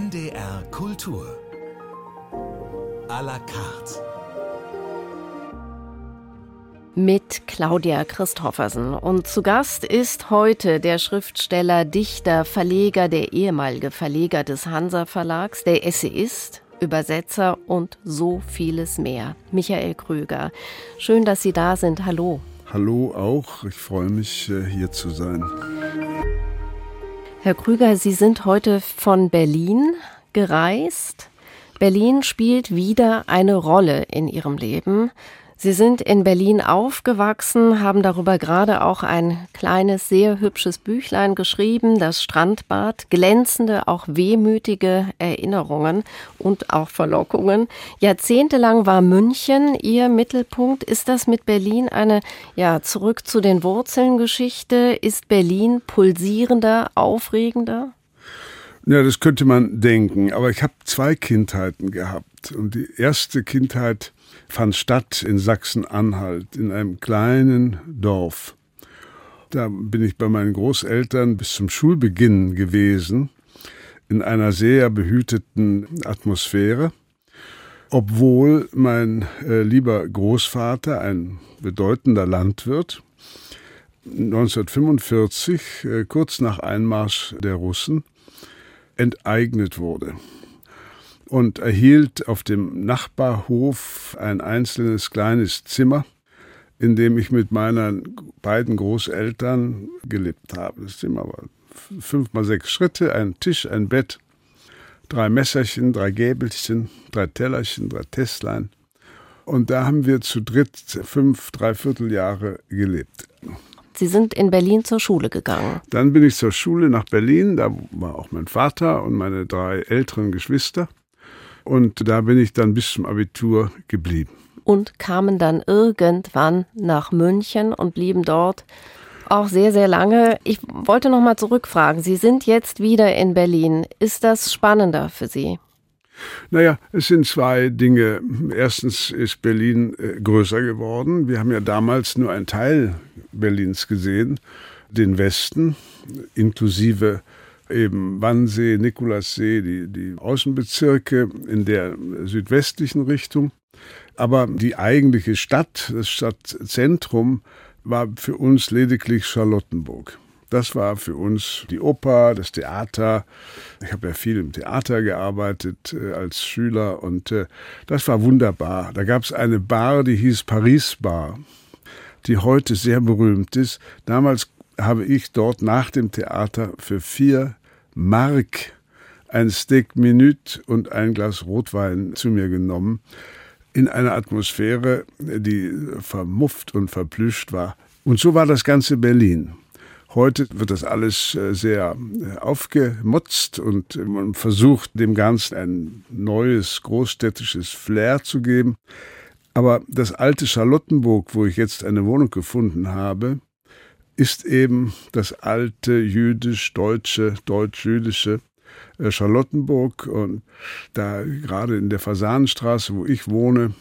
NDR Kultur. À la carte. Mit Claudia Christoffersen. Und zu Gast ist heute der Schriftsteller, Dichter, Verleger, der ehemalige Verleger des Hansa Verlags, der Essayist, Übersetzer und so vieles mehr. Michael Krüger. Schön, dass Sie da sind. Hallo. Hallo auch. Ich freue mich, äh, hier zu sein. Herr Krüger, Sie sind heute von Berlin gereist. Berlin spielt wieder eine Rolle in Ihrem Leben. Sie sind in Berlin aufgewachsen, haben darüber gerade auch ein kleines, sehr hübsches Büchlein geschrieben, das Strandbad, glänzende, auch wehmütige Erinnerungen und auch Verlockungen. Jahrzehntelang war München Ihr Mittelpunkt. Ist das mit Berlin eine, ja, zurück zu den Wurzeln Geschichte? Ist Berlin pulsierender, aufregender? Ja, das könnte man denken, aber ich habe zwei Kindheiten gehabt. Und die erste Kindheit fand statt in Sachsen-Anhalt, in einem kleinen Dorf. Da bin ich bei meinen Großeltern bis zum Schulbeginn gewesen, in einer sehr behüteten Atmosphäre, obwohl mein äh, lieber Großvater, ein bedeutender Landwirt, 1945, äh, kurz nach Einmarsch der Russen, enteignet wurde und erhielt auf dem Nachbarhof ein einzelnes kleines Zimmer, in dem ich mit meinen beiden Großeltern gelebt habe. Das Zimmer war fünf mal sechs Schritte, ein Tisch, ein Bett, drei Messerchen, drei Gäbelchen, drei Tellerchen, drei Testlein. Und da haben wir zu dritt fünf, dreiviertel Jahre gelebt. Sie sind in Berlin zur Schule gegangen. Dann bin ich zur Schule nach Berlin. Da war auch mein Vater und meine drei älteren Geschwister. Und da bin ich dann bis zum Abitur geblieben. Und kamen dann irgendwann nach München und blieben dort auch sehr, sehr lange. Ich wollte noch mal zurückfragen. Sie sind jetzt wieder in Berlin. Ist das spannender für Sie? Naja, es sind zwei Dinge. Erstens ist Berlin äh, größer geworden. Wir haben ja damals nur einen Teil Berlins gesehen, den Westen, inklusive eben Wannsee, Nikolassee, die, die Außenbezirke in der südwestlichen Richtung. Aber die eigentliche Stadt, das Stadtzentrum, war für uns lediglich Charlottenburg. Das war für uns die Oper, das Theater. Ich habe ja viel im Theater gearbeitet äh, als Schüler und äh, das war wunderbar. Da gab es eine Bar, die hieß Paris Bar, die heute sehr berühmt ist. Damals habe ich dort nach dem Theater für vier Mark ein Steak Minute und ein Glas Rotwein zu mir genommen, in einer Atmosphäre, die vermufft und verplüscht war. Und so war das ganze Berlin. Heute wird das alles äh, sehr äh, aufgemotzt und man versucht dem Ganzen ein neues großstädtisches Flair zu geben. Aber das alte Charlottenburg, wo ich jetzt eine Wohnung gefunden habe, ist eben das alte jüdisch-deutsche, deutsch-jüdische äh, Charlottenburg. Und da gerade in der Fasanenstraße, wo ich wohne,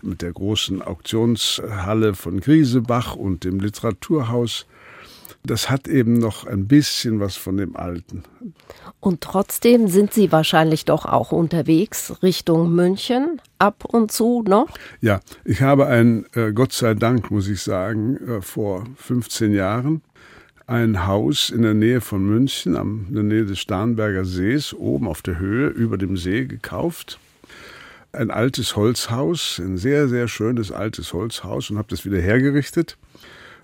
mit der großen Auktionshalle von Griesebach und dem Literaturhaus, das hat eben noch ein bisschen was von dem Alten. Und trotzdem sind Sie wahrscheinlich doch auch unterwegs Richtung München, ab und zu noch? Ja, ich habe ein, äh, Gott sei Dank, muss ich sagen, äh, vor 15 Jahren ein Haus in der Nähe von München, am, in der Nähe des Starnberger Sees, oben auf der Höhe über dem See gekauft. Ein altes Holzhaus, ein sehr, sehr schönes altes Holzhaus und habe das wieder hergerichtet.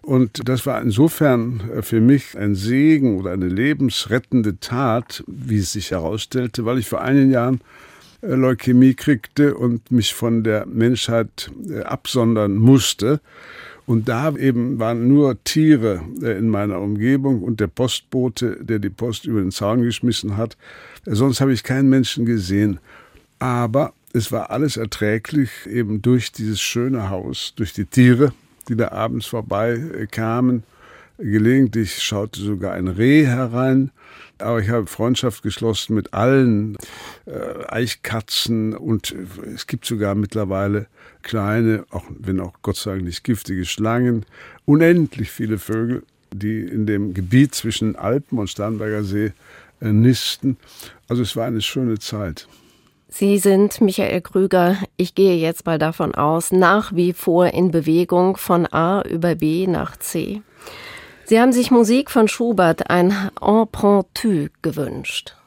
Und das war insofern äh, für mich ein Segen oder eine lebensrettende Tat, wie es sich herausstellte, weil ich vor einigen Jahren äh, Leukämie kriegte und mich von der Menschheit äh, absondern musste. Und da eben waren nur Tiere in meiner Umgebung und der Postbote, der die Post über den Zaun geschmissen hat. Sonst habe ich keinen Menschen gesehen. Aber es war alles erträglich, eben durch dieses schöne Haus, durch die Tiere, die da abends vorbeikamen. Gelegentlich schaute sogar ein Reh herein. Aber ich habe Freundschaft geschlossen mit allen äh, Eichkatzen und es gibt sogar mittlerweile kleine, auch wenn auch Gott sei Dank nicht giftige Schlangen, unendlich viele Vögel. die in dem Gebiet zwischen Alpen und Starnberger See äh, nisten. Also es war eine schöne Zeit. Sie sind, Michael Krüger, ich gehe jetzt mal davon aus, nach wie vor in Bewegung von A über B nach C. Sie haben sich Musik von Schubert, ein Empruntu, gewünscht.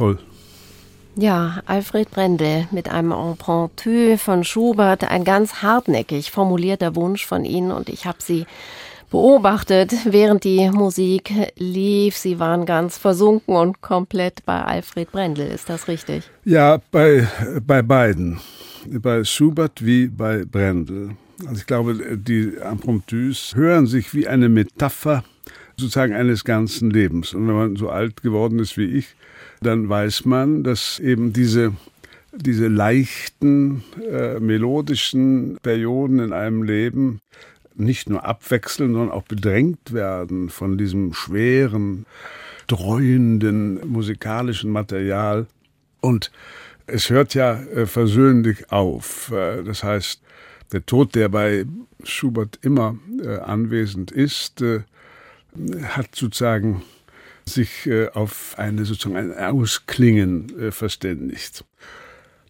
Toll. Ja, Alfred Brendel mit einem Empruntu von Schubert, ein ganz hartnäckig formulierter Wunsch von Ihnen und ich habe Sie beobachtet, während die Musik lief. Sie waren ganz versunken und komplett bei Alfred Brendel. Ist das richtig? Ja, bei, bei beiden. Bei Schubert wie bei Brendel. Also ich glaube, die Impromptus hören sich wie eine Metapher sozusagen eines ganzen Lebens. Und wenn man so alt geworden ist wie ich, dann weiß man, dass eben diese diese leichten, äh, melodischen Perioden in einem Leben nicht nur abwechseln, sondern auch bedrängt werden von diesem schweren, dreuenden musikalischen Material. Und es hört ja äh, versöhnlich auf. Äh, das heißt, der Tod, der bei Schubert immer äh, anwesend ist, äh, hat sozusagen sich äh, auf eine sozusagen ein Ausklingen äh, verständigt.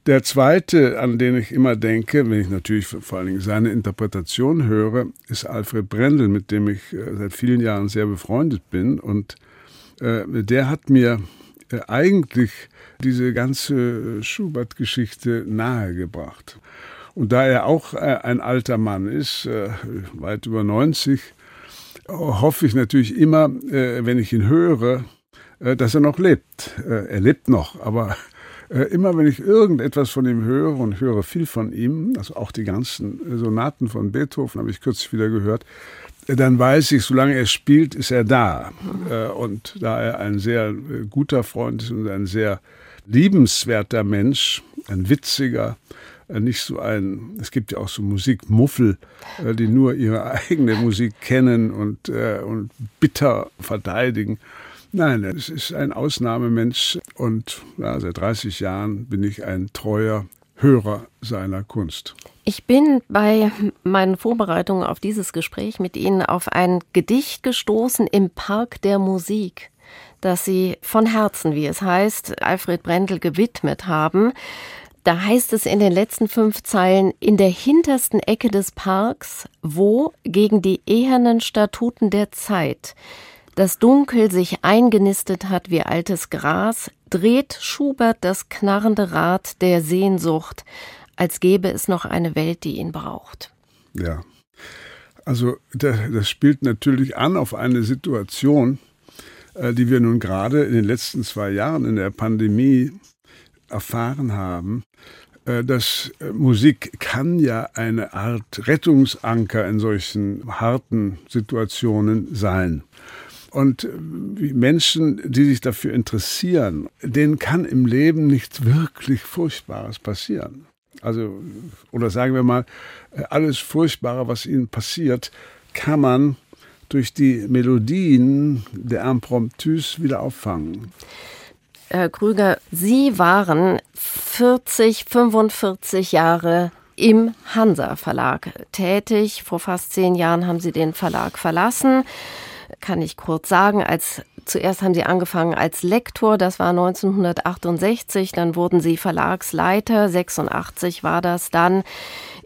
Der zweite, an den ich immer denke, wenn ich natürlich vor allen Dingen seine Interpretation höre, ist Alfred Brendel, mit dem ich äh, seit vielen Jahren sehr befreundet bin. Und der hat mir eigentlich diese ganze Schubert-Geschichte nahegebracht. Und da er auch ein alter Mann ist, weit über 90, hoffe ich natürlich immer, wenn ich ihn höre, dass er noch lebt. Er lebt noch, aber äh, immer wenn ich irgendetwas von ihm höre und höre viel von ihm, also auch die ganzen Sonaten von Beethoven habe ich kürzlich wieder gehört, äh, dann weiß ich, solange er spielt, ist er da. Äh, und da er ein sehr guter Freund ist und ein sehr liebenswerter Mensch, ein witziger, nicht so ein, es gibt ja auch so Musikmuffel, die nur ihre eigene Musik kennen und, und bitter verteidigen. Nein, es ist ein Ausnahmemensch und ja, seit 30 Jahren bin ich ein treuer Hörer seiner Kunst. Ich bin bei meinen Vorbereitungen auf dieses Gespräch mit Ihnen auf ein Gedicht gestoßen im Park der Musik, das Sie von Herzen, wie es heißt, Alfred Brendel gewidmet haben. Da heißt es in den letzten fünf Zeilen, in der hintersten Ecke des Parks, wo gegen die ehernen Statuten der Zeit das Dunkel sich eingenistet hat wie altes Gras, dreht Schubert das knarrende Rad der Sehnsucht, als gäbe es noch eine Welt, die ihn braucht. Ja, also das spielt natürlich an auf eine Situation, äh, die wir nun gerade in den letzten zwei Jahren in der Pandemie erfahren haben, äh, dass äh, Musik kann ja eine Art Rettungsanker in solchen harten Situationen sein. Und Menschen, die sich dafür interessieren, denen kann im Leben nichts wirklich Furchtbares passieren. Also, oder sagen wir mal, alles Furchtbare, was ihnen passiert, kann man durch die Melodien der Impromptus wieder auffangen. Herr Krüger, Sie waren 40, 45 Jahre im Hansa Verlag tätig. Vor fast zehn Jahren haben Sie den Verlag verlassen kann ich kurz sagen. Als zuerst haben sie angefangen als Lektor, das war 1968, dann wurden sie Verlagsleiter, 86 war das dann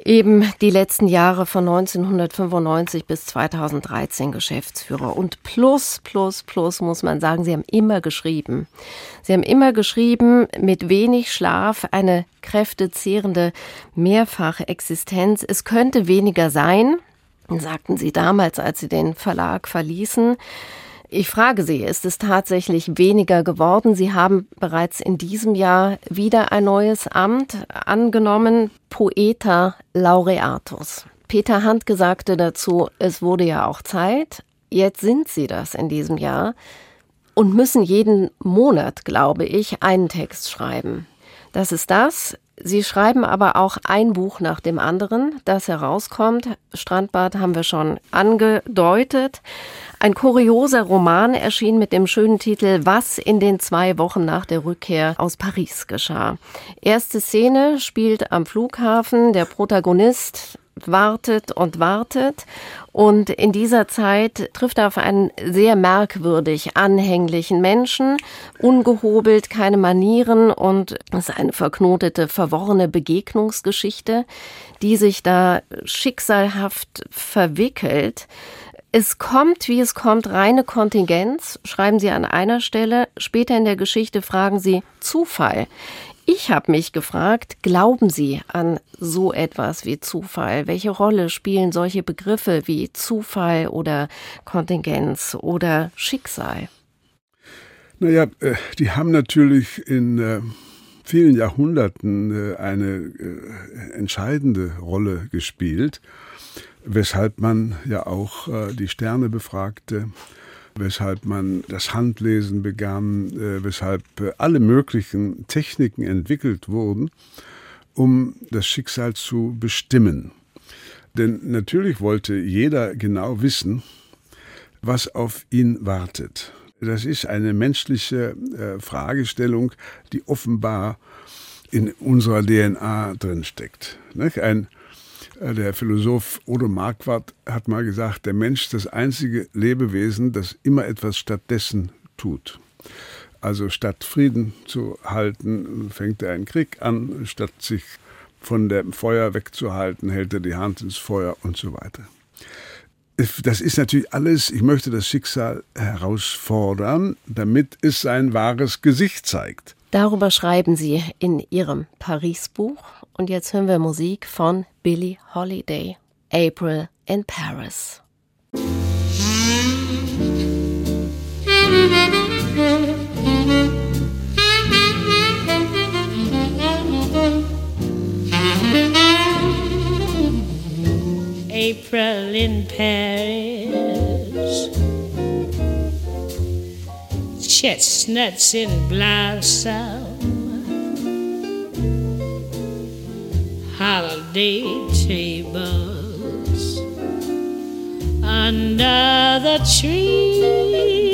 eben die letzten Jahre von 1995 bis 2013 Geschäftsführer. Und plus, plus, plus muss man sagen, sie haben immer geschrieben. Sie haben immer geschrieben, mit wenig Schlaf, eine kräftezehrende Mehrfachexistenz. Es könnte weniger sein sagten Sie damals, als Sie den Verlag verließen. Ich frage Sie, ist es tatsächlich weniger geworden? Sie haben bereits in diesem Jahr wieder ein neues Amt angenommen, Poeta Laureatus. Peter Handke sagte dazu, es wurde ja auch Zeit. Jetzt sind Sie das in diesem Jahr und müssen jeden Monat, glaube ich, einen Text schreiben. Das ist das. Sie schreiben aber auch ein Buch nach dem anderen, das herauskommt. Strandbad haben wir schon angedeutet. Ein kurioser Roman erschien mit dem schönen Titel Was in den zwei Wochen nach der Rückkehr aus Paris geschah. Erste Szene spielt am Flughafen. Der Protagonist wartet und wartet. Und in dieser Zeit trifft er auf einen sehr merkwürdig anhänglichen Menschen, ungehobelt, keine Manieren und es ist eine verknotete, verworrene Begegnungsgeschichte, die sich da schicksalhaft verwickelt. Es kommt, wie es kommt, reine Kontingenz, schreiben Sie an einer Stelle. Später in der Geschichte fragen Sie Zufall. Ich habe mich gefragt, glauben Sie an so etwas wie Zufall? Welche Rolle spielen solche Begriffe wie Zufall oder Kontingenz oder Schicksal? Naja, äh, die haben natürlich in äh, vielen Jahrhunderten äh, eine entscheidende Rolle gespielt weshalb man ja auch die Sterne befragte, weshalb man das Handlesen begann, äh, weshalb äh, alle möglichen Techniken entwickelt wurden, um das Schicksal zu bestimmen. Denn natürlich wollte jeder genau wissen, was auf ihn wartet. Das ist eine menschliche äh, Fragestellung, die offenbar in unserer DNA drinsteckt. Ein der Philosoph Odo Marquardt hat mal gesagt, der Mensch ist das einzige Lebewesen, das immer etwas stattdessen tut. Also statt Frieden zu halten, fängt er einen Krieg an, statt sich von dem Feuer wegzuhalten, hält er die Hand ins Feuer und so weiter. Das ist natürlich alles, ich möchte das Schicksal herausfordern, damit es sein wahres Gesicht zeigt. Darüber schreiben Sie in Ihrem Paris-Buch. Und jetzt hören wir Musik von Billie Holiday, April in Paris. April in Paris, chestnuts in blossom. holiday tables under the trees.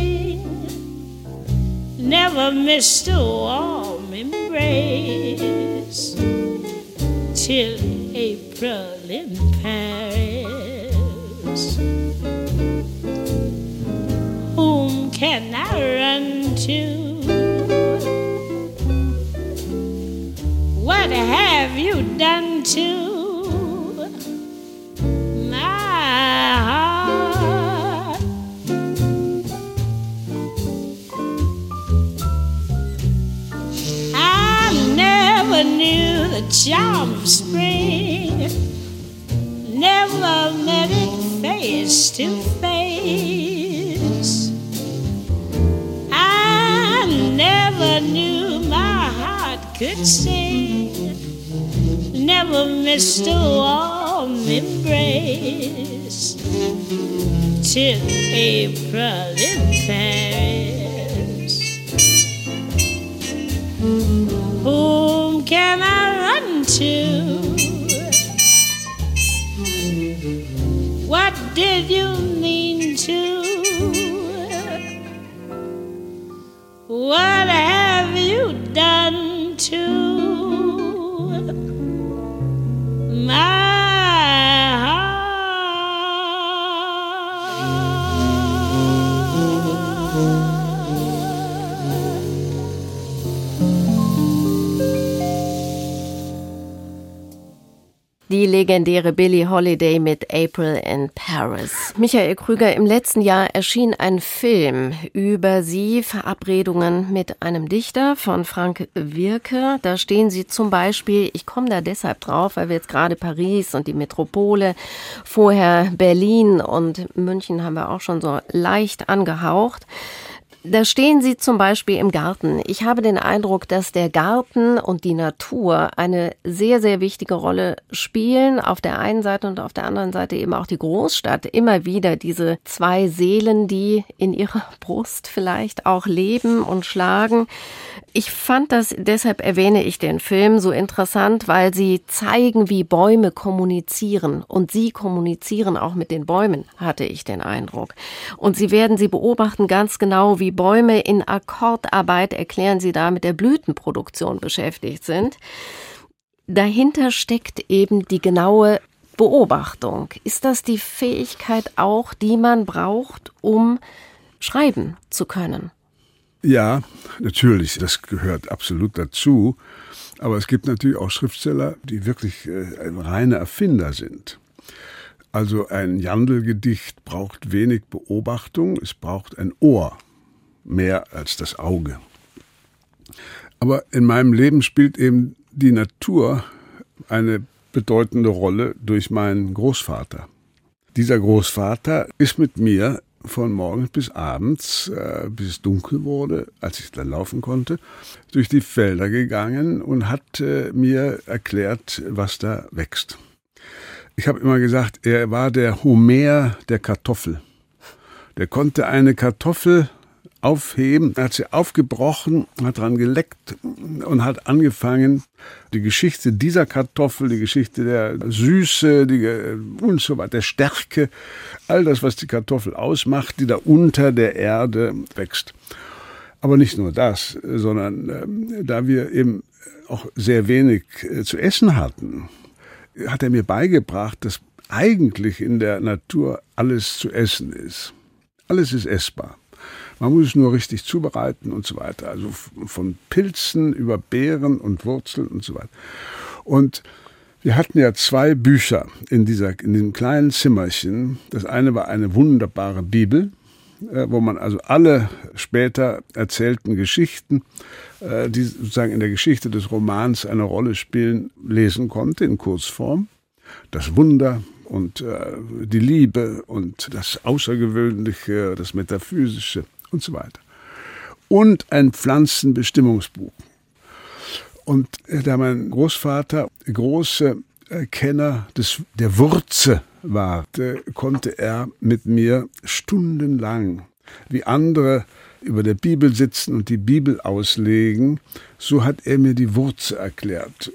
never missed a warm embrace till April in Paris. Whom can I run to? What have you done to? Charm spring. Never met it face to face. I never knew my heart could sing. Never missed a warm embrace till April in Paris. Whom can I? run to. What did you mean to? What have you done to my? Die legendäre Billie Holiday mit April in Paris. Michael Krüger, im letzten Jahr erschien ein Film über Sie, Verabredungen mit einem Dichter von Frank Wirke. Da stehen Sie zum Beispiel, ich komme da deshalb drauf, weil wir jetzt gerade Paris und die Metropole, vorher Berlin und München haben wir auch schon so leicht angehaucht. Da stehen Sie zum Beispiel im Garten. Ich habe den Eindruck, dass der Garten und die Natur eine sehr, sehr wichtige Rolle spielen. Auf der einen Seite und auf der anderen Seite eben auch die Großstadt. Immer wieder diese zwei Seelen, die in ihrer Brust vielleicht auch leben und schlagen. Ich fand das, deshalb erwähne ich den Film so interessant, weil sie zeigen, wie Bäume kommunizieren. Und sie kommunizieren auch mit den Bäumen, hatte ich den Eindruck. Und sie werden, sie beobachten ganz genau, wie Bäume in Akkordarbeit, erklären sie da, mit der Blütenproduktion beschäftigt sind. Dahinter steckt eben die genaue Beobachtung. Ist das die Fähigkeit auch, die man braucht, um schreiben zu können? Ja, natürlich, das gehört absolut dazu. Aber es gibt natürlich auch Schriftsteller, die wirklich äh, reine Erfinder sind. Also ein Jandl-Gedicht braucht wenig Beobachtung, es braucht ein Ohr, mehr als das Auge. Aber in meinem Leben spielt eben die Natur eine bedeutende Rolle durch meinen Großvater. Dieser Großvater ist mit mir von morgens bis abends, äh, bis es dunkel wurde, als ich dann laufen konnte, durch die Felder gegangen und hat äh, mir erklärt, was da wächst. Ich habe immer gesagt, er war der Homer der Kartoffel. Der konnte eine Kartoffel aufheben, hat sie aufgebrochen, hat dran geleckt und hat angefangen, die Geschichte dieser Kartoffel, die Geschichte der Süße, die, äh, und so weiter, der Stärke, all das, was die Kartoffel ausmacht, die da unter der Erde wächst. Aber nicht nur das, sondern äh, da wir eben auch sehr wenig äh, zu essen hatten, hat er mir beigebracht, dass eigentlich in der Natur alles zu essen ist. Alles ist essbar. Man muss es nur richtig zubereiten und so weiter. Also von Pilzen über Beeren und Wurzeln und so weiter. Und wir hatten ja zwei Bücher in, dieser, in diesem kleinen Zimmerchen. Das eine war eine wunderbare Bibel, äh, wo man also alle später erzählten Geschichten, äh, die sozusagen in der Geschichte des Romans eine Rolle spielen, lesen konnte in Kurzform. Das Wunder und äh, die Liebe und das Außergewöhnliche, das Metaphysische und so weiter. Und ein Pflanzenbestimmungsbuch. Und äh, da mein Großvater große äh, Kenner des, der Wurze war, konnte er mit mir stundenlang, wie andere über der Bibel sitzen und die Bibel auslegen, so hat er mir die Wurze erklärt.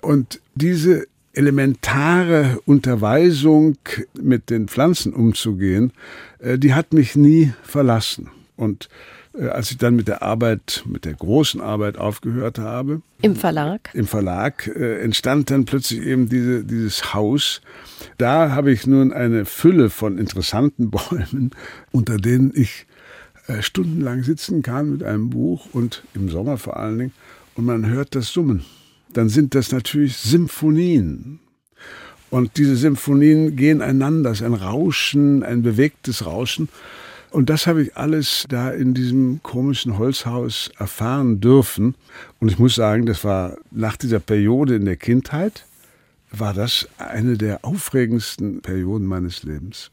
Und diese elementare Unterweisung, mit den Pflanzen umzugehen, äh, die hat mich nie verlassen. Und äh, als ich dann mit der Arbeit, mit der großen Arbeit aufgehört habe. Im Verlag? Im Verlag äh, entstand dann plötzlich eben diese, dieses Haus. Da habe ich nun eine Fülle von interessanten Bäumen, unter denen ich äh, stundenlang sitzen kann mit einem Buch und im Sommer vor allen Dingen. Und man hört das Summen dann sind das natürlich Symphonien. Und diese Symphonien gehen einander, es ist ein Rauschen, ein bewegtes Rauschen. Und das habe ich alles da in diesem komischen Holzhaus erfahren dürfen. Und ich muss sagen, das war nach dieser Periode in der Kindheit, war das eine der aufregendsten Perioden meines Lebens.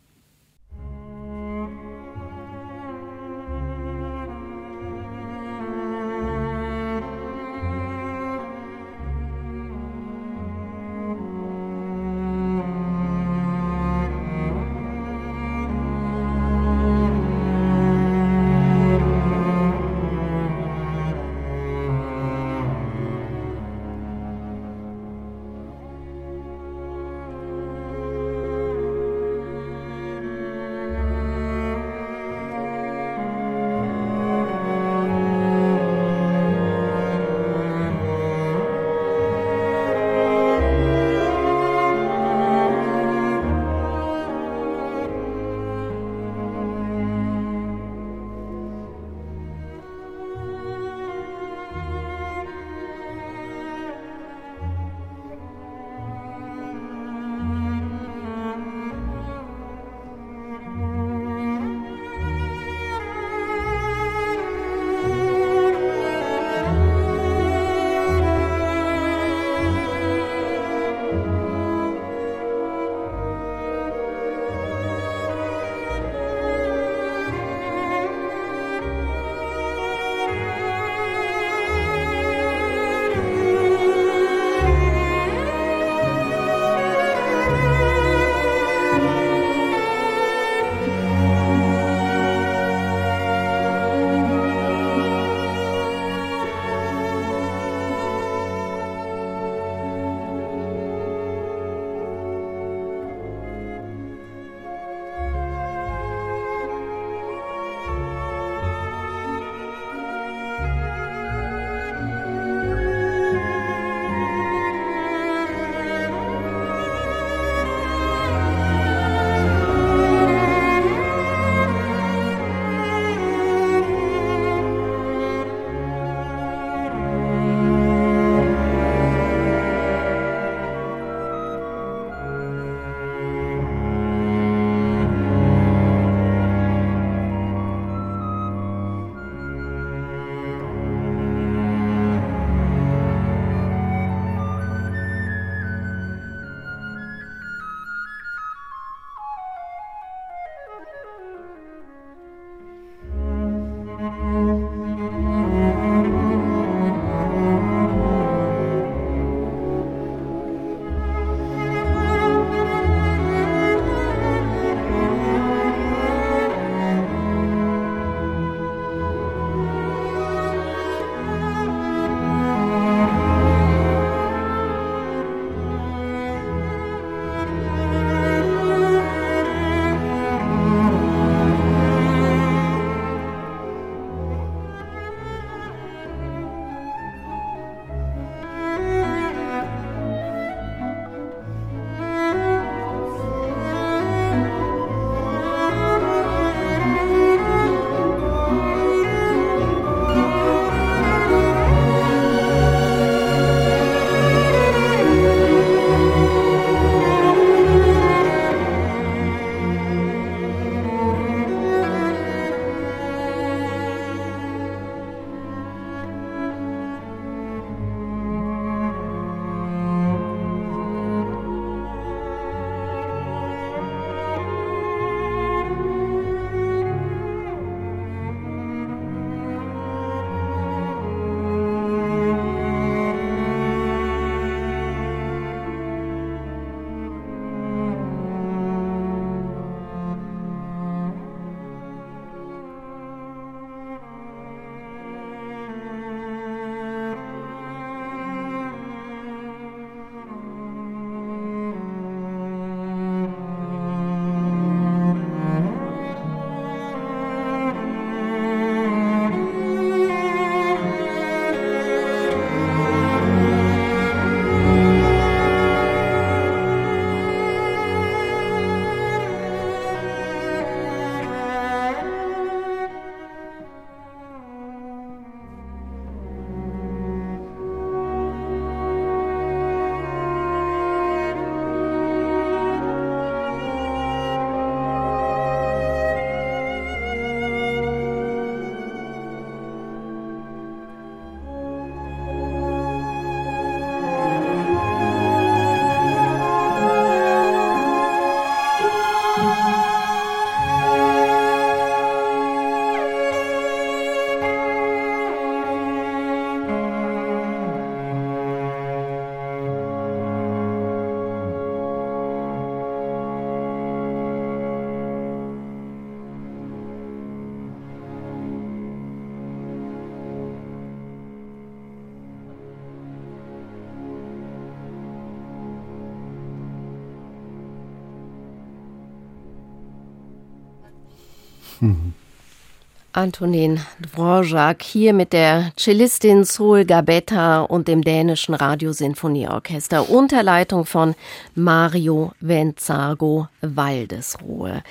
Antonin Dvorak hier mit der Cellistin Sol Gabetta und dem dänischen Radiosinfonieorchester unter Leitung von Mario Venzago Waldesruhe.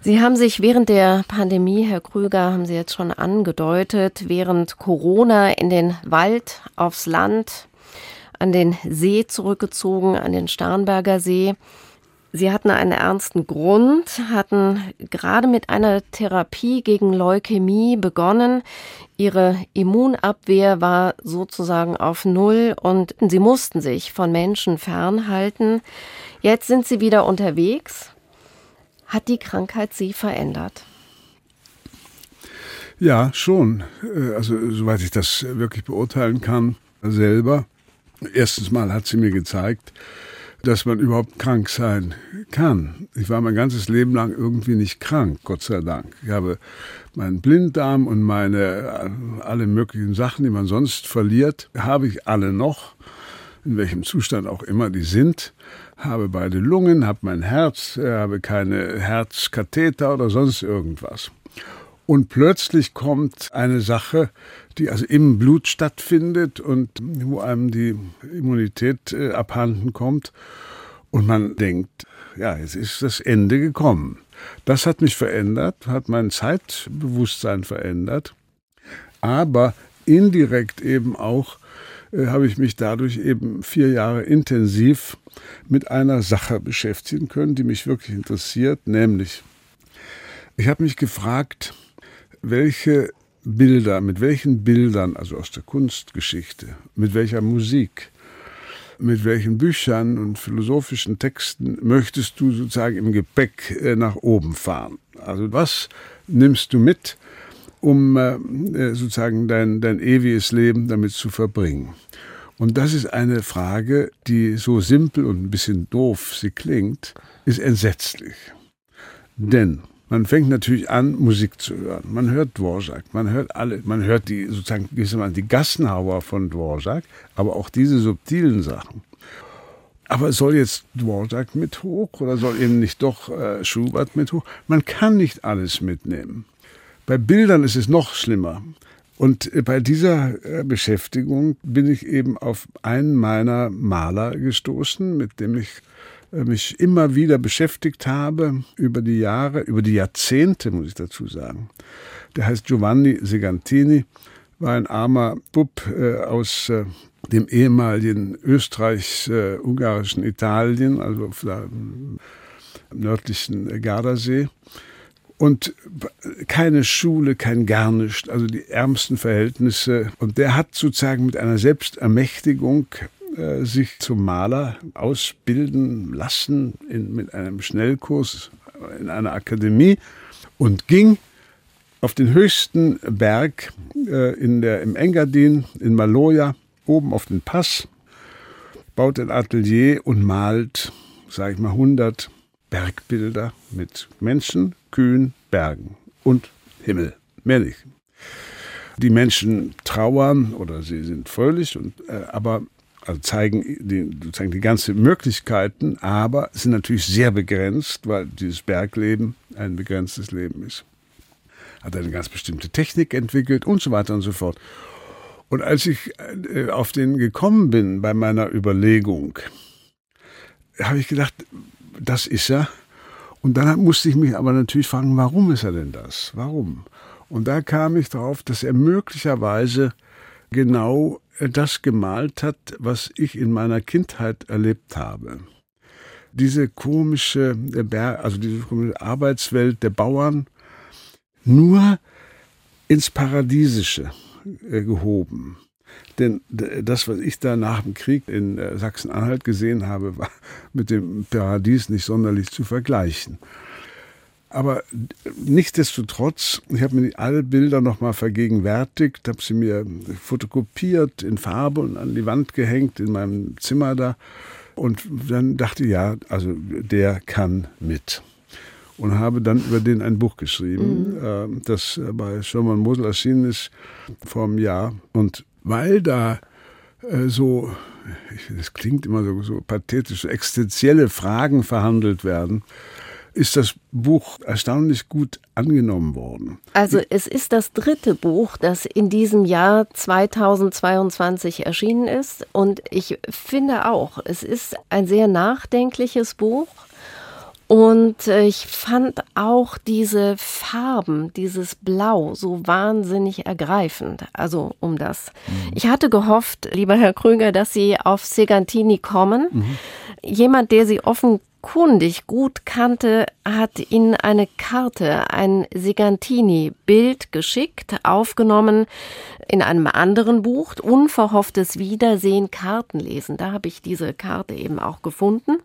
Sie haben sich während der Pandemie, Herr Krüger, haben Sie jetzt schon angedeutet, während Corona in den Wald, aufs Land, an den See zurückgezogen, an den Starnberger See. Sie hatten einen ernsten Grund, hatten gerade mit einer Therapie gegen Leukämie begonnen. Ihre Immunabwehr war sozusagen auf Null und sie mussten sich von Menschen fernhalten. Jetzt sind sie wieder unterwegs. Hat die Krankheit Sie verändert? Ja, schon. Äh, also soweit ich das wirklich beurteilen kann, selber. Erstens mal hat sie mir gezeigt, dass man überhaupt krank sein kann. Ich war mein ganzes Leben lang irgendwie nicht krank, Gott sei Dank. Ich habe meinen Blinddarm und meine alle möglichen Sachen, die man sonst verliert, habe ich alle noch, in welchem Zustand auch immer die sind. Habe beide Lungen, habe mein Herz, habe keine Herzkatheter oder sonst irgendwas. Und plötzlich kommt eine Sache, die also im Blut stattfindet und wo einem die Immunität äh, abhanden kommt. Und man denkt, ja, jetzt ist das Ende gekommen. Das hat mich verändert, hat mein Zeitbewusstsein verändert. Aber indirekt eben auch äh, habe ich mich dadurch eben vier Jahre intensiv mit einer Sache beschäftigen können, die mich wirklich interessiert, nämlich ich habe mich gefragt, welche Bilder, mit welchen Bildern, also aus der Kunstgeschichte, mit welcher Musik, mit welchen Büchern und philosophischen Texten möchtest du sozusagen im Gepäck äh, nach oben fahren? Also was nimmst du mit, um äh, äh, sozusagen dein, dein ewiges Leben damit zu verbringen? Und das ist eine Frage, die so simpel und ein bisschen doof sie klingt, ist entsetzlich. Denn man fängt natürlich an, Musik zu hören. Man hört Dvorak, man hört alle, man hört die sozusagen die Gassenhauer von Dvorak, aber auch diese subtilen Sachen. Aber soll jetzt Dvorak mit hoch oder soll eben nicht doch äh, Schubert mit hoch? Man kann nicht alles mitnehmen. Bei Bildern ist es noch schlimmer. Und äh, bei dieser äh, Beschäftigung bin ich eben auf einen meiner Maler gestoßen, mit dem ich mich immer wieder beschäftigt habe über die Jahre, über die Jahrzehnte, muss ich dazu sagen. Der heißt Giovanni Segantini, war ein armer Bub äh, aus äh, dem ehemaligen österreich-ungarischen Italien, also auf der nördlichen Gardasee. Und keine Schule, kein Garnischt, also die ärmsten Verhältnisse. Und der hat sozusagen mit einer Selbstermächtigung äh, sich zum Maler ausbilden lassen in, mit einem Schnellkurs in einer Akademie und ging auf den höchsten Berg äh, in der, im Engadin in Maloja, oben auf den Pass, baut ein Atelier und malt, sage ich mal, 100 Bergbilder mit Menschen, Kühen, Bergen und Himmel. Mehr nicht. Die Menschen trauern oder sie sind fröhlich, und, äh, aber also zeigen die, sozusagen die ganzen Möglichkeiten, aber sind natürlich sehr begrenzt, weil dieses Bergleben ein begrenztes Leben ist. Hat eine ganz bestimmte Technik entwickelt und so weiter und so fort. Und als ich äh, auf den gekommen bin bei meiner Überlegung, habe ich gedacht, das ist er. Und dann musste ich mich aber natürlich fragen, warum ist er denn das? Warum? Und da kam ich darauf, dass er möglicherweise genau das gemalt hat, was ich in meiner Kindheit erlebt habe. Diese komische, also diese komische Arbeitswelt der Bauern nur ins Paradiesische äh, gehoben. Denn das, was ich da nach dem Krieg in äh, Sachsen-Anhalt gesehen habe, war mit dem Paradies nicht sonderlich zu vergleichen. Aber nichtsdestotrotz, ich habe mir alle Bilder nochmal vergegenwärtigt, habe sie mir fotokopiert in Farbe und an die Wand gehängt in meinem Zimmer da. Und dann dachte ich, ja, also der kann mit. Und habe dann über den ein Buch geschrieben, mhm. äh, das bei Sherman Mosel erschienen ist vor einem Jahr. Und weil da äh, so, das klingt immer so, so pathetisch, existenzielle Fragen verhandelt werden, ist das Buch erstaunlich gut angenommen worden. Also es ist das dritte Buch, das in diesem Jahr 2022 erschienen ist. Und ich finde auch, es ist ein sehr nachdenkliches Buch. Und äh, ich fand auch diese Farben, dieses Blau so wahnsinnig ergreifend. Also um das. Mhm. Ich hatte gehofft, lieber Herr Krüger, dass Sie auf Segantini kommen. Mhm. Jemand, der Sie offenkundig gut kannte, hat Ihnen eine Karte, ein Segantini-Bild geschickt, aufgenommen in einem anderen Buch, Unverhofftes Wiedersehen, Kartenlesen. Da habe ich diese Karte eben auch gefunden.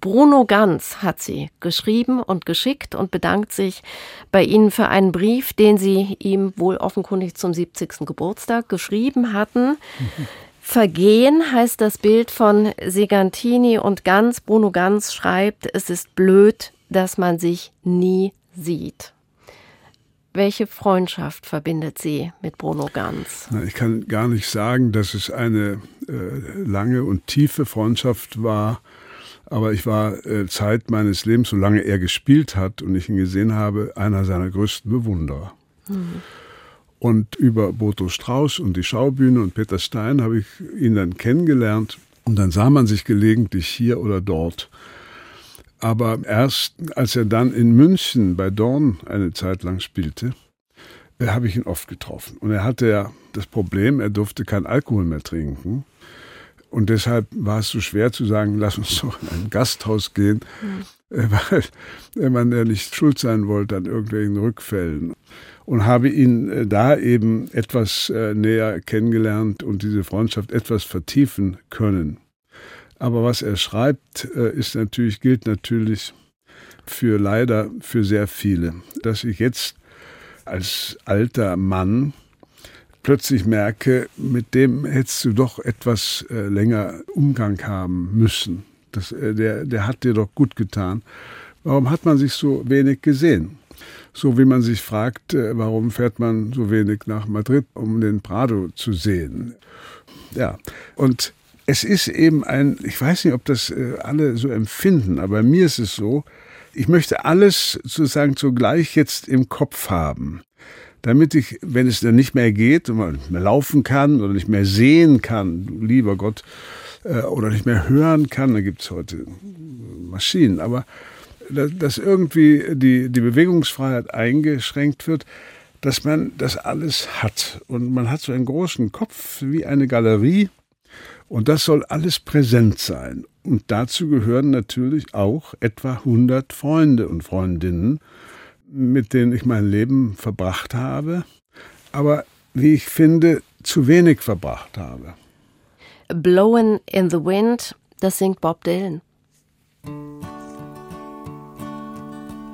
Bruno Ganz hat sie geschrieben und geschickt und bedankt sich bei Ihnen für einen Brief, den Sie ihm wohl offenkundig zum 70. Geburtstag geschrieben hatten. Vergehen heißt das Bild von Segantini und Ganz. Bruno Ganz schreibt, es ist blöd, dass man sich nie sieht. Welche Freundschaft verbindet Sie mit Bruno Ganz? Ich kann gar nicht sagen, dass es eine äh, lange und tiefe Freundschaft war. Aber ich war äh, Zeit meines Lebens, solange er gespielt hat und ich ihn gesehen habe, einer seiner größten Bewunderer. Mhm. Und über Boto Strauß und die Schaubühne und Peter Stein habe ich ihn dann kennengelernt. Und dann sah man sich gelegentlich hier oder dort. Aber erst als er dann in München bei Dorn eine Zeit lang spielte, äh, habe ich ihn oft getroffen. Und er hatte ja das Problem, er durfte kein Alkohol mehr trinken. Und deshalb war es so schwer zu sagen, lass uns doch in ein Gasthaus gehen, mhm. weil man ja nicht schuld sein wollte an irgendwelchen Rückfällen. Und habe ihn äh, da eben etwas äh, näher kennengelernt und diese Freundschaft etwas vertiefen können. Aber was er schreibt, ist natürlich, gilt natürlich für leider für sehr viele. Dass ich jetzt als alter Mann plötzlich merke, mit dem hättest du doch etwas äh, länger Umgang haben müssen. Das, äh, der, der hat dir doch gut getan. Warum hat man sich so wenig gesehen? So wie man sich fragt, äh, warum fährt man so wenig nach Madrid, um den Prado zu sehen? Ja, und es ist eben ein, ich weiß nicht, ob das äh, alle so empfinden, aber mir ist es so, ich möchte alles sozusagen zugleich jetzt im Kopf haben damit ich, wenn es dann nicht mehr geht und man nicht mehr laufen kann oder nicht mehr sehen kann, lieber Gott, äh, oder nicht mehr hören kann, da gibt es heute Maschinen, aber dass irgendwie die, die Bewegungsfreiheit eingeschränkt wird, dass man das alles hat. Und man hat so einen großen Kopf wie eine Galerie und das soll alles präsent sein. Und dazu gehören natürlich auch etwa 100 Freunde und Freundinnen, mit denen ich mein Leben verbracht habe, aber wie ich finde, zu wenig verbracht habe. Blowin' in the Wind, das singt Bob Dylan.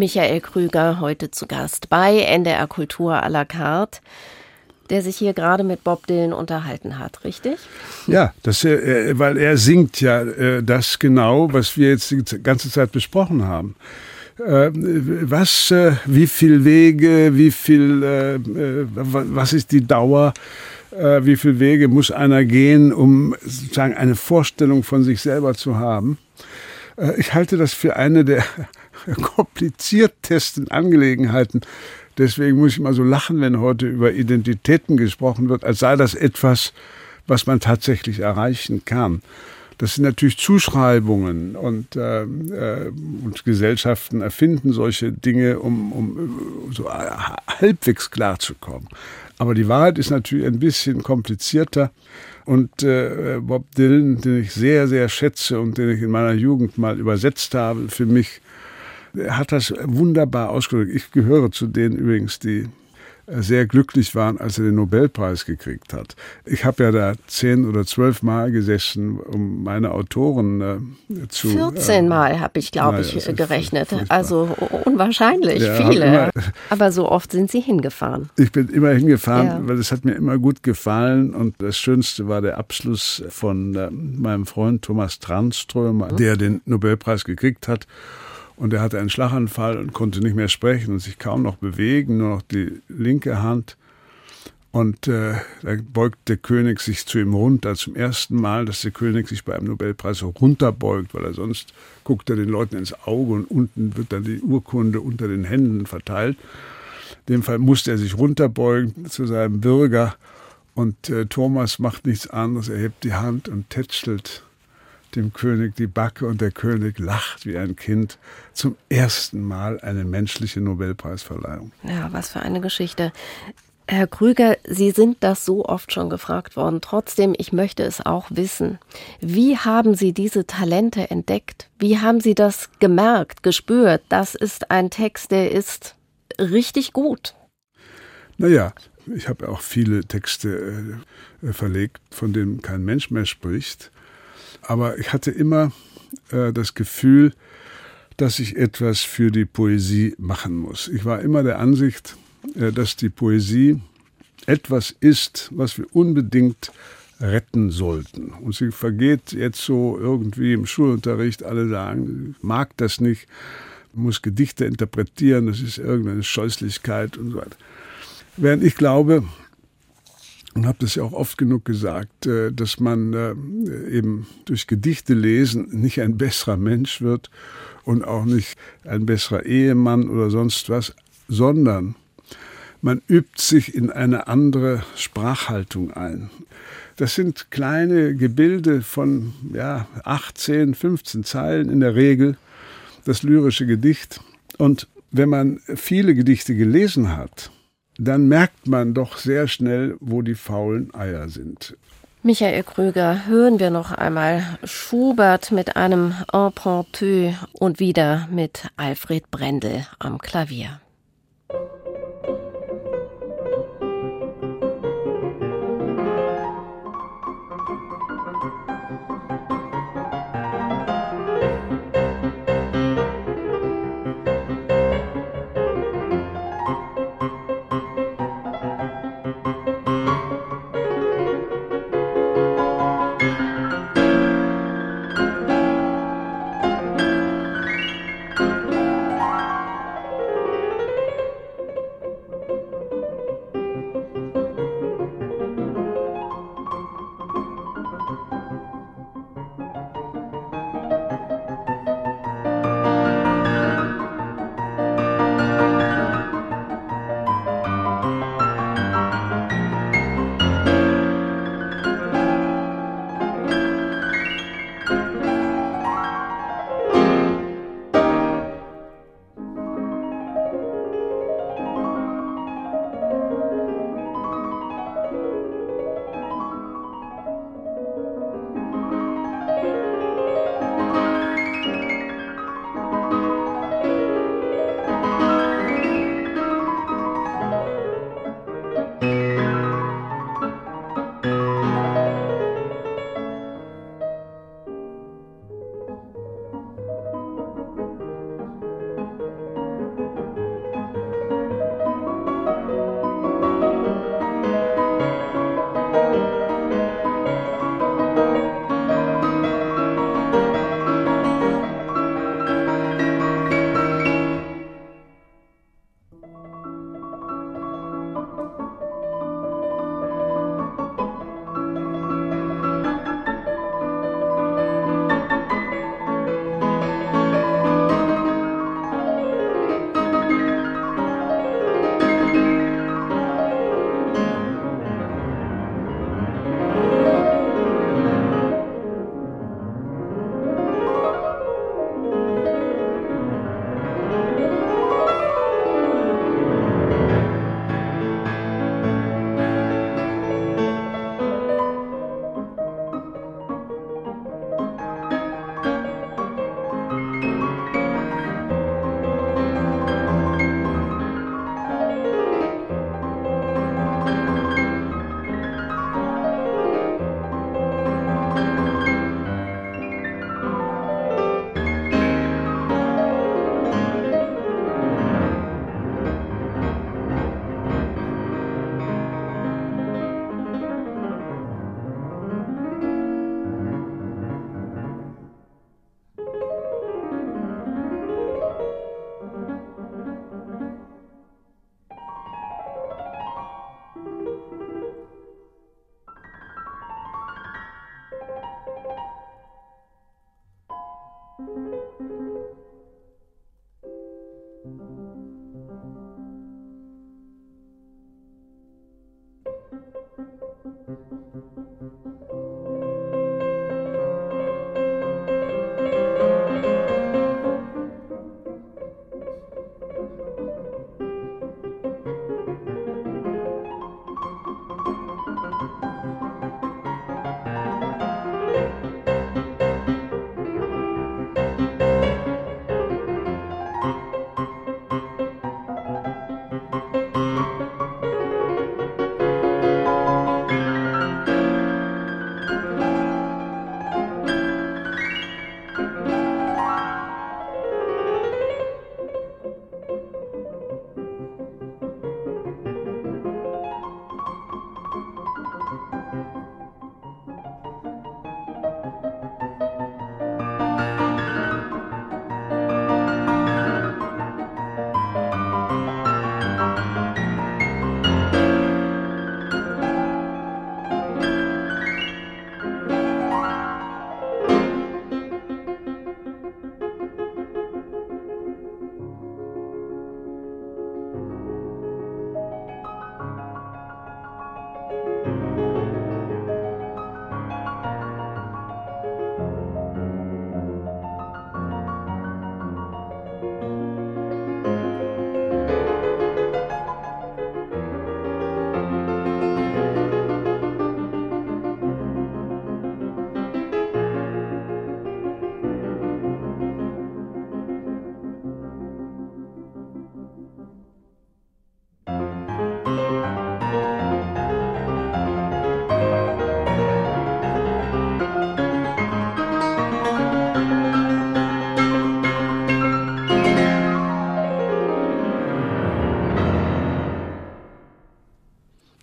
Michael Krüger heute zu Gast bei NDR Kultur à la carte, der sich hier gerade mit Bob Dylan unterhalten hat, richtig? Ja, das, äh, weil er singt ja äh, das genau, was wir jetzt die ganze Zeit besprochen haben. Äh, was, äh, wie viel Wege, wie viel, äh, äh, was ist die Dauer, wie viel Wege muss einer gehen, um sozusagen eine Vorstellung von sich selber zu haben? Ich halte das für eine der kompliziertesten Angelegenheiten. Deswegen muss ich mal so lachen, wenn heute über Identitäten gesprochen wird, als sei das etwas, was man tatsächlich erreichen kann. Das sind natürlich Zuschreibungen und, äh, äh, und Gesellschaften erfinden solche Dinge, um, um so halbwegs klarzukommen. Aber die Wahrheit ist natürlich ein bisschen komplizierter. Und äh, Bob Dylan, den ich sehr, sehr schätze und den ich in meiner Jugend mal übersetzt habe, für mich, hat das wunderbar ausgedrückt. Ich gehöre zu denen übrigens, die sehr glücklich waren, als er den Nobelpreis gekriegt hat. Ich habe ja da zehn oder zwölf Mal gesessen, um meine Autoren äh, zu. 14 äh, Mal habe ich, glaube ich, gerechnet. Also unwahrscheinlich ja, viele. Immer, Aber so oft sind Sie hingefahren. Ich bin immer hingefahren, ja. weil es hat mir immer gut gefallen. Und das Schönste war der Abschluss von äh, meinem Freund Thomas Tranströmer, mhm. der den Nobelpreis gekriegt hat. Und er hatte einen Schlaganfall und konnte nicht mehr sprechen und sich kaum noch bewegen, nur noch die linke Hand. Und äh, da beugt der König sich zu ihm runter, zum ersten Mal, dass der König sich bei einem Nobelpreis so runterbeugt, weil er sonst guckt er den Leuten ins Auge und unten wird dann die Urkunde unter den Händen verteilt. In dem Fall musste er sich runterbeugen zu seinem Bürger und äh, Thomas macht nichts anderes, er hebt die Hand und tätschelt dem König die Backe und der König lacht wie ein Kind. Zum ersten Mal eine menschliche Nobelpreisverleihung. Ja, was für eine Geschichte. Herr Krüger, Sie sind das so oft schon gefragt worden. Trotzdem, ich möchte es auch wissen. Wie haben Sie diese Talente entdeckt? Wie haben Sie das gemerkt, gespürt? Das ist ein Text, der ist richtig gut. Naja, ich habe auch viele Texte äh, verlegt, von denen kein Mensch mehr spricht. Aber ich hatte immer äh, das Gefühl, dass ich etwas für die Poesie machen muss. Ich war immer der Ansicht, äh, dass die Poesie etwas ist, was wir unbedingt retten sollten. Und sie vergeht jetzt so irgendwie im Schulunterricht, alle sagen, mag das nicht, muss Gedichte interpretieren, das ist irgendeine Scheußlichkeit und so weiter. Während ich glaube, und habe das ja auch oft genug gesagt, äh, dass man äh, eben durch Gedichte lesen nicht ein besserer Mensch wird und auch nicht ein besserer Ehemann oder sonst was, sondern man übt sich in eine andere Sprachhaltung ein. Das sind kleine Gebilde von ja, 18, 15 Zeilen in der Regel, das lyrische Gedicht. Und wenn man viele Gedichte gelesen hat, dann merkt man doch sehr schnell, wo die faulen Eier sind. Michael Krüger, hören wir noch einmal Schubert mit einem Empruntu und wieder mit Alfred Brendel am Klavier.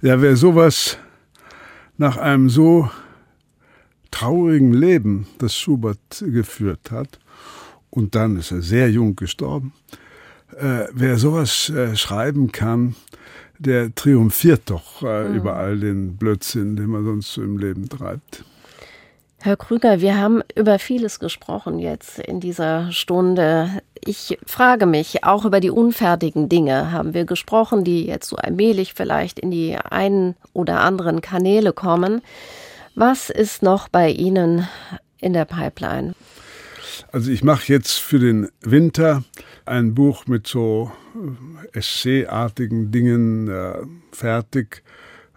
Ja, wer sowas nach einem so traurigen Leben, das Schubert geführt hat, und dann ist er sehr jung gestorben, äh, wer sowas äh, schreiben kann, der triumphiert doch äh, mhm. über all den Blödsinn, den man sonst so im Leben treibt. Herr Krüger, wir haben über vieles gesprochen jetzt in dieser Stunde. Ich frage mich, auch über die unfertigen Dinge haben wir gesprochen, die jetzt so allmählich vielleicht in die einen oder anderen Kanäle kommen. Was ist noch bei Ihnen in der Pipeline? Also ich mache jetzt für den Winter ein Buch mit so äh, Essay-artigen Dingen äh, fertig,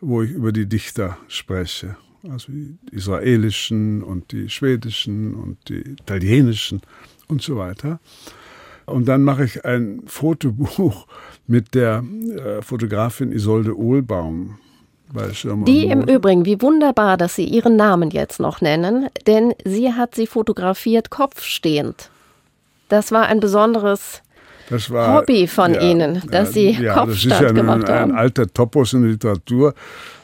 wo ich über die Dichter spreche. Also die israelischen und die schwedischen und die italienischen und so weiter. Und dann mache ich ein Fotobuch mit der äh, Fotografin Isolde Ohlbaum. Die im Übrigen, wie wunderbar, dass Sie Ihren Namen jetzt noch nennen, denn sie hat sie fotografiert kopfstehend. Das war ein besonderes war, Hobby von ja, Ihnen, dass Sie ja, Kopfstand das ist ja gemacht ein, haben. ein alter Topos in der Literatur,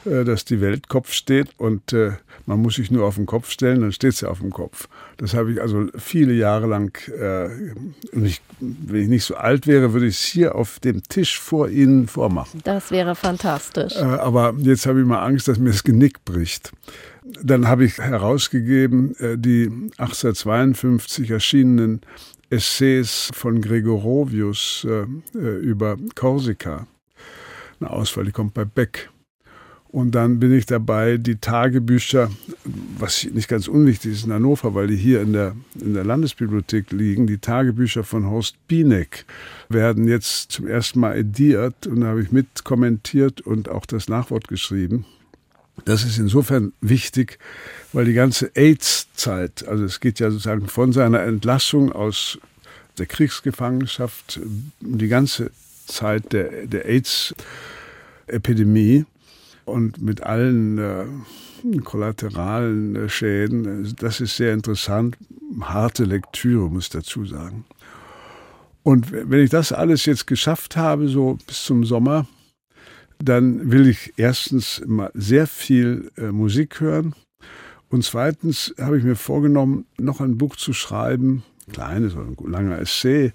dass die Welt Kopf steht und äh, man muss sich nur auf den Kopf stellen, dann steht sie auf dem Kopf. Das habe ich also viele Jahre lang, äh, ich, wenn ich nicht so alt wäre, würde ich es hier auf dem Tisch vor Ihnen vormachen. Das wäre fantastisch. Äh, aber jetzt habe ich mal Angst, dass mir das Genick bricht. Dann habe ich herausgegeben äh, die 1852 erschienenen Essays von Gregorovius äh, äh, über Korsika. Eine Auswahl, die kommt bei Beck. Und dann bin ich dabei, die Tagebücher, was nicht ganz unwichtig ist in Hannover, weil die hier in der, in der Landesbibliothek liegen, die Tagebücher von Horst Bienek werden jetzt zum ersten Mal ediert und da habe ich mit kommentiert und auch das Nachwort geschrieben. Das ist insofern wichtig, weil die ganze AIDS-Zeit, also es geht ja sozusagen von seiner Entlassung aus der Kriegsgefangenschaft, die ganze Zeit der, der AIDS-Epidemie und mit allen äh, kollateralen äh, Schäden, das ist sehr interessant. Harte Lektüre, muss ich dazu sagen. Und wenn ich das alles jetzt geschafft habe, so bis zum Sommer, dann will ich erstens mal sehr viel äh, Musik hören. Und zweitens habe ich mir vorgenommen, noch ein Buch zu schreiben, kleines oder ein langer Essay,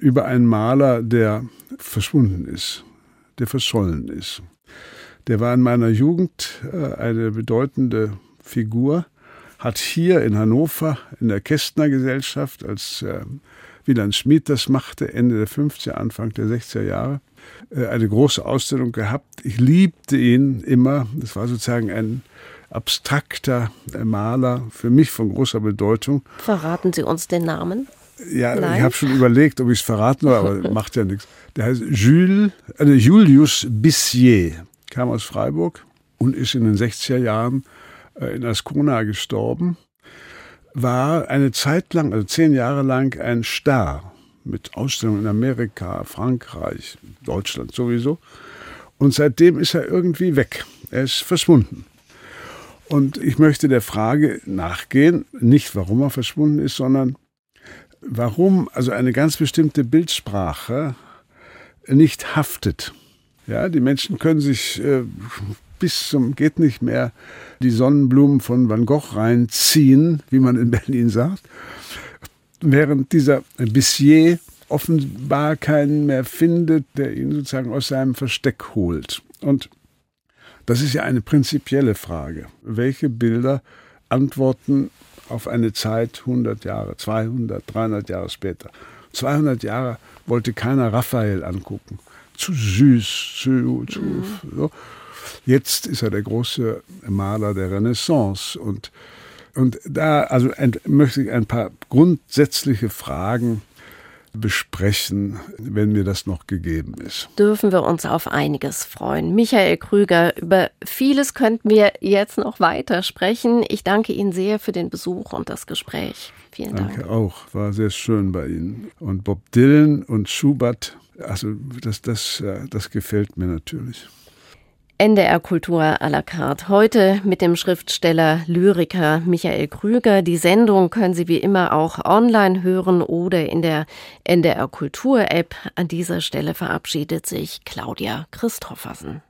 über einen Maler, der verschwunden ist, der verschollen ist. Der war in meiner Jugend äh, eine bedeutende Figur, hat hier in Hannover in der Kästner Gesellschaft, als äh, Wieland Schmid das machte, Ende der 50er, Anfang der 60er Jahre, äh, eine große Ausstellung gehabt. Ich liebte ihn immer. Das war sozusagen ein abstrakter Maler, für mich von großer Bedeutung. Verraten Sie uns den Namen? Ja, Nein? ich habe schon überlegt, ob ich es verraten soll, aber macht ja nichts. Der heißt Jules, äh, Julius Bissier, kam aus Freiburg und ist in den 60er Jahren äh, in Ascona gestorben. War eine Zeit lang, also zehn Jahre lang, ein Star mit Ausstellungen in Amerika, Frankreich, Deutschland sowieso. Und seitdem ist er irgendwie weg. Er ist verschwunden. Und ich möchte der Frage nachgehen, nicht warum er verschwunden ist, sondern warum also eine ganz bestimmte Bildsprache nicht haftet. Ja, die Menschen können sich äh, bis zum geht nicht mehr die Sonnenblumen von Van Gogh reinziehen, wie man in Berlin sagt während dieser Bissier offenbar keinen mehr findet, der ihn sozusagen aus seinem Versteck holt. Und das ist ja eine prinzipielle Frage. Welche Bilder antworten auf eine Zeit 100 Jahre, 200, 300 Jahre später? 200 Jahre wollte keiner Raphael angucken. Zu süß, zu, zu mhm. so. Jetzt ist er der große Maler der Renaissance und und da also ein, möchte ich ein paar grundsätzliche Fragen besprechen, wenn mir das noch gegeben ist. Dürfen wir uns auf einiges freuen. Michael Krüger, über vieles könnten wir jetzt noch weiter sprechen. Ich danke Ihnen sehr für den Besuch und das Gespräch. Vielen Dank. Danke auch, war sehr schön bei Ihnen. Und Bob Dylan und Schubert, also das, das, äh, das gefällt mir natürlich. NDR Kultur à la carte. Heute mit dem Schriftsteller, Lyriker Michael Krüger. Die Sendung können Sie wie immer auch online hören oder in der NDR Kultur App. An dieser Stelle verabschiedet sich Claudia Christoffersen.